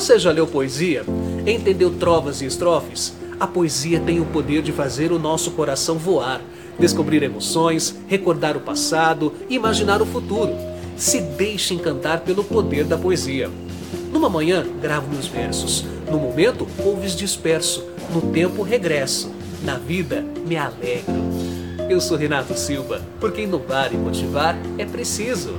Você já leu poesia? Entendeu trovas e estrofes? A poesia tem o poder de fazer o nosso coração voar, descobrir emoções, recordar o passado, imaginar o futuro. Se deixe encantar pelo poder da poesia. Numa manhã, gravo meus versos. No momento, ouves disperso. No tempo, regresso. Na vida, me alegro. Eu sou Renato Silva, porque inovar e motivar é preciso.